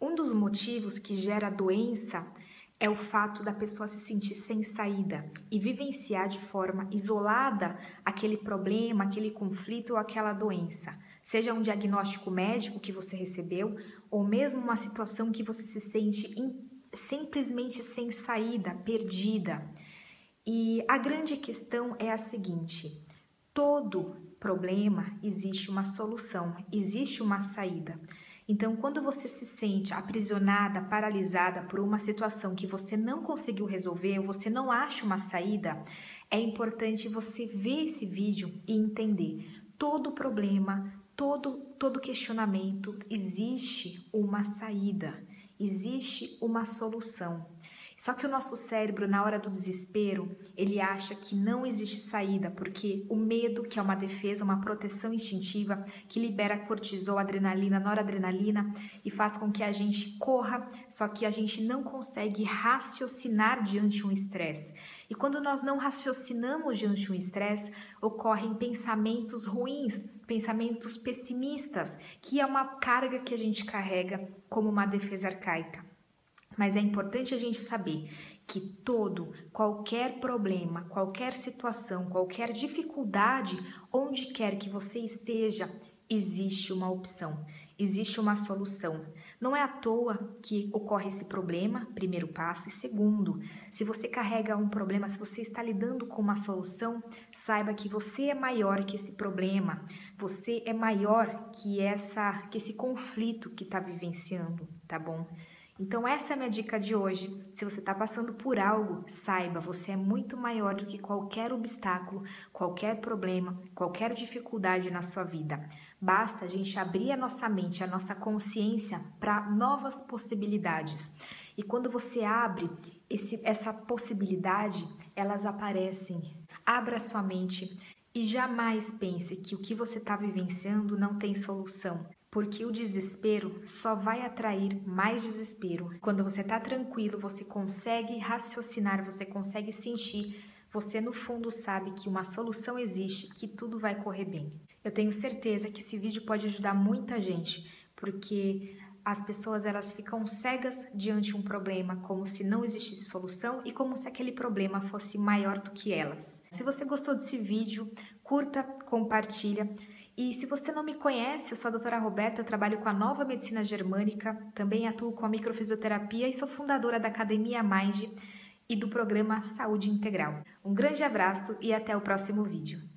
Um dos motivos que gera doença é o fato da pessoa se sentir sem saída e vivenciar de forma isolada aquele problema, aquele conflito ou aquela doença. Seja um diagnóstico médico que você recebeu ou mesmo uma situação que você se sente simplesmente sem saída, perdida. E a grande questão é a seguinte: todo problema existe uma solução, existe uma saída. Então, quando você se sente aprisionada, paralisada por uma situação que você não conseguiu resolver, você não acha uma saída, é importante você ver esse vídeo e entender todo problema, todo todo questionamento existe uma saída, existe uma solução. Só que o nosso cérebro, na hora do desespero, ele acha que não existe saída, porque o medo, que é uma defesa, uma proteção instintiva, que libera cortisol, adrenalina, noradrenalina e faz com que a gente corra, só que a gente não consegue raciocinar diante de um estresse. E quando nós não raciocinamos diante de um estresse, ocorrem pensamentos ruins, pensamentos pessimistas, que é uma carga que a gente carrega como uma defesa arcaica. Mas é importante a gente saber que todo, qualquer problema, qualquer situação, qualquer dificuldade, onde quer que você esteja, existe uma opção, existe uma solução. Não é à toa que ocorre esse problema, primeiro passo, e segundo, se você carrega um problema, se você está lidando com uma solução, saiba que você é maior que esse problema, você é maior que essa, que esse conflito que está vivenciando, tá bom? Então, essa é a minha dica de hoje. Se você está passando por algo, saiba, você é muito maior do que qualquer obstáculo, qualquer problema, qualquer dificuldade na sua vida. Basta a gente abrir a nossa mente, a nossa consciência para novas possibilidades. E quando você abre esse, essa possibilidade, elas aparecem. Abra sua mente e jamais pense que o que você está vivenciando não tem solução porque o desespero só vai atrair mais desespero. Quando você está tranquilo, você consegue raciocinar, você consegue sentir, você no fundo sabe que uma solução existe, que tudo vai correr bem. Eu tenho certeza que esse vídeo pode ajudar muita gente, porque as pessoas elas ficam cegas diante de um problema, como se não existisse solução e como se aquele problema fosse maior do que elas. Se você gostou desse vídeo, curta, compartilha. E se você não me conhece, eu sou a doutora Roberta, eu trabalho com a nova medicina germânica, também atuo com a microfisioterapia e sou fundadora da Academia Mind e do programa Saúde Integral. Um grande abraço e até o próximo vídeo.